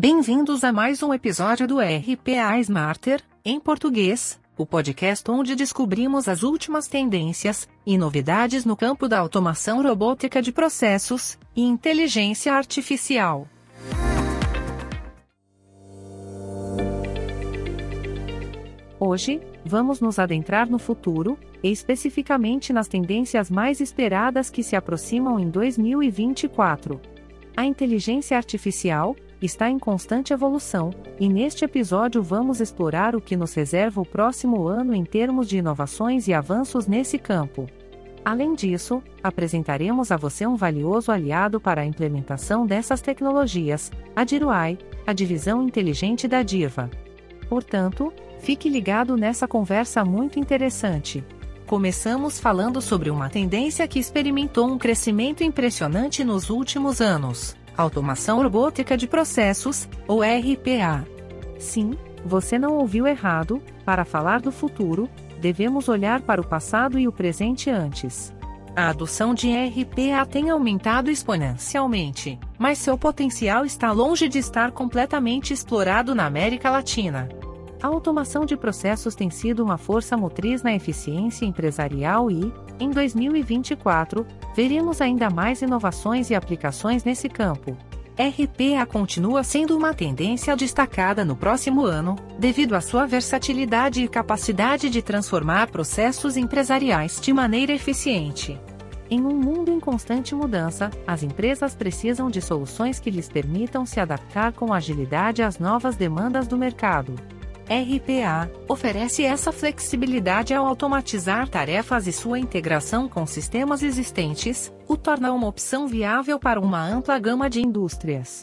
Bem-vindos a mais um episódio do RPA Smarter, em português, o podcast onde descobrimos as últimas tendências e novidades no campo da automação robótica de processos e inteligência artificial. Hoje, vamos nos adentrar no futuro, e especificamente nas tendências mais esperadas que se aproximam em 2024. A inteligência artificial, está em constante evolução, e neste episódio vamos explorar o que nos reserva o próximo ano em termos de inovações e avanços nesse campo. Além disso, apresentaremos a você um valioso aliado para a implementação dessas tecnologias, a DIRUAI, a divisão inteligente da DIRVA. Portanto, fique ligado nessa conversa muito interessante. Começamos falando sobre uma tendência que experimentou um crescimento impressionante nos últimos anos Automação Robótica de Processos, ou RPA. Sim, você não ouviu errado, para falar do futuro, devemos olhar para o passado e o presente antes. A adoção de RPA tem aumentado exponencialmente, mas seu potencial está longe de estar completamente explorado na América Latina. A automação de processos tem sido uma força motriz na eficiência empresarial e, em 2024, veremos ainda mais inovações e aplicações nesse campo. RPA continua sendo uma tendência destacada no próximo ano, devido à sua versatilidade e capacidade de transformar processos empresariais de maneira eficiente. Em um mundo em constante mudança, as empresas precisam de soluções que lhes permitam se adaptar com agilidade às novas demandas do mercado. RPA oferece essa flexibilidade ao automatizar tarefas e sua integração com sistemas existentes, o torna uma opção viável para uma ampla gama de indústrias.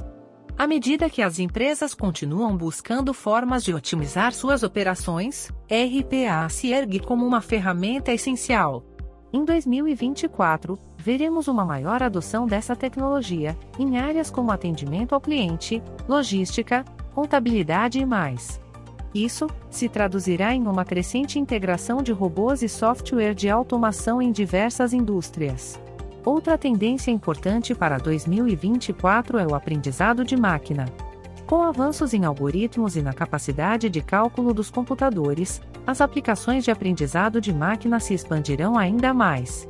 À medida que as empresas continuam buscando formas de otimizar suas operações, RPA se ergue como uma ferramenta essencial. Em 2024, veremos uma maior adoção dessa tecnologia, em áreas como atendimento ao cliente, logística, contabilidade e mais. Isso se traduzirá em uma crescente integração de robôs e software de automação em diversas indústrias. Outra tendência importante para 2024 é o aprendizado de máquina. Com avanços em algoritmos e na capacidade de cálculo dos computadores, as aplicações de aprendizado de máquina se expandirão ainda mais.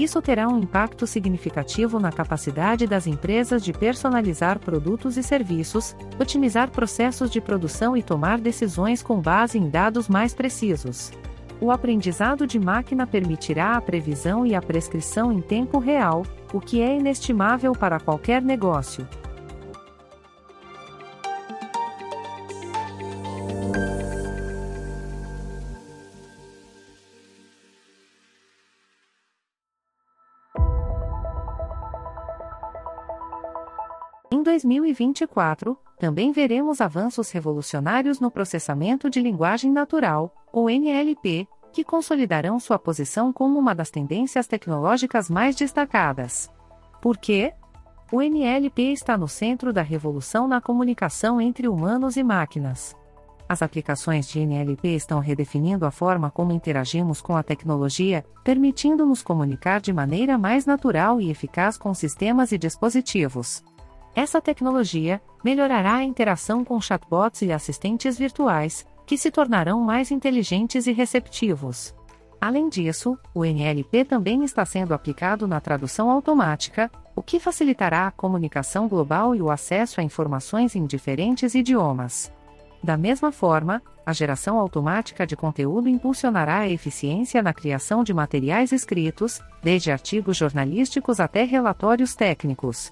Isso terá um impacto significativo na capacidade das empresas de personalizar produtos e serviços, otimizar processos de produção e tomar decisões com base em dados mais precisos. O aprendizado de máquina permitirá a previsão e a prescrição em tempo real, o que é inestimável para qualquer negócio. Em 2024, também veremos avanços revolucionários no processamento de linguagem natural, ou NLP, que consolidarão sua posição como uma das tendências tecnológicas mais destacadas. Por quê? O NLP está no centro da revolução na comunicação entre humanos e máquinas. As aplicações de NLP estão redefinindo a forma como interagimos com a tecnologia, permitindo-nos comunicar de maneira mais natural e eficaz com sistemas e dispositivos. Essa tecnologia melhorará a interação com chatbots e assistentes virtuais, que se tornarão mais inteligentes e receptivos. Além disso, o NLP também está sendo aplicado na tradução automática, o que facilitará a comunicação global e o acesso a informações em diferentes idiomas. Da mesma forma, a geração automática de conteúdo impulsionará a eficiência na criação de materiais escritos, desde artigos jornalísticos até relatórios técnicos.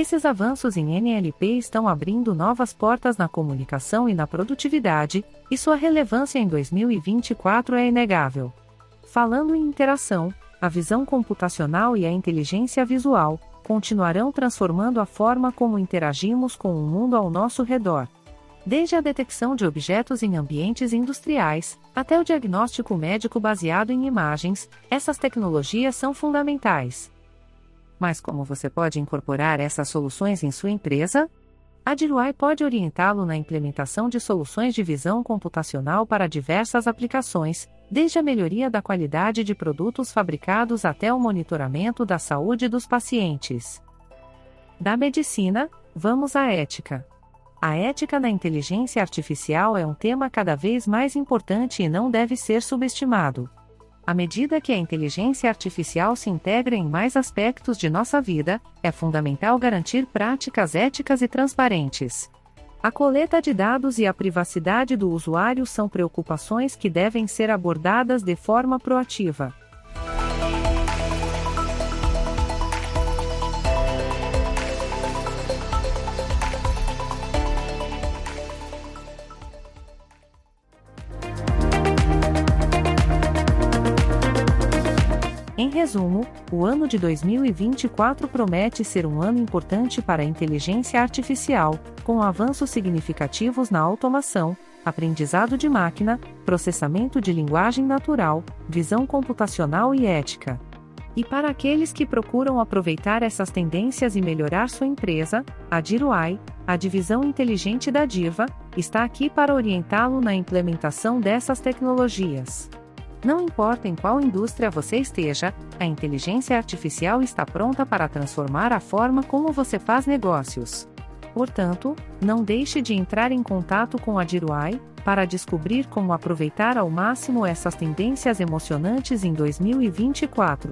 Esses avanços em NLP estão abrindo novas portas na comunicação e na produtividade, e sua relevância em 2024 é inegável. Falando em interação, a visão computacional e a inteligência visual continuarão transformando a forma como interagimos com o mundo ao nosso redor. Desde a detecção de objetos em ambientes industriais, até o diagnóstico médico baseado em imagens, essas tecnologias são fundamentais. Mas como você pode incorporar essas soluções em sua empresa? A Diluai pode orientá-lo na implementação de soluções de visão computacional para diversas aplicações, desde a melhoria da qualidade de produtos fabricados até o monitoramento da saúde dos pacientes. Da medicina, vamos à ética. A ética da inteligência artificial é um tema cada vez mais importante e não deve ser subestimado. À medida que a inteligência artificial se integra em mais aspectos de nossa vida, é fundamental garantir práticas éticas e transparentes. A coleta de dados e a privacidade do usuário são preocupações que devem ser abordadas de forma proativa. Em resumo, o ano de 2024 promete ser um ano importante para a inteligência artificial, com avanços significativos na automação, aprendizado de máquina, processamento de linguagem natural, visão computacional e ética. E para aqueles que procuram aproveitar essas tendências e melhorar sua empresa, a DIRUI, a divisão inteligente da Diva, está aqui para orientá-lo na implementação dessas tecnologias. Não importa em qual indústria você esteja, a inteligência artificial está pronta para transformar a forma como você faz negócios. Portanto, não deixe de entrar em contato com a Diruai para descobrir como aproveitar ao máximo essas tendências emocionantes em 2024.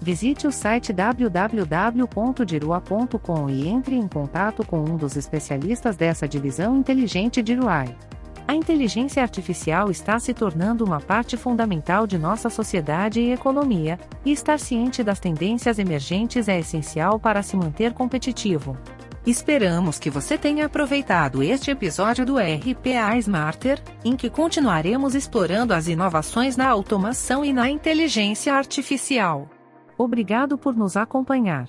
Visite o site www.dirua.com e entre em contato com um dos especialistas dessa divisão inteligente Diruai. A inteligência artificial está se tornando uma parte fundamental de nossa sociedade e economia, e estar ciente das tendências emergentes é essencial para se manter competitivo. Esperamos que você tenha aproveitado este episódio do RPA Smarter, em que continuaremos explorando as inovações na automação e na inteligência artificial. Obrigado por nos acompanhar.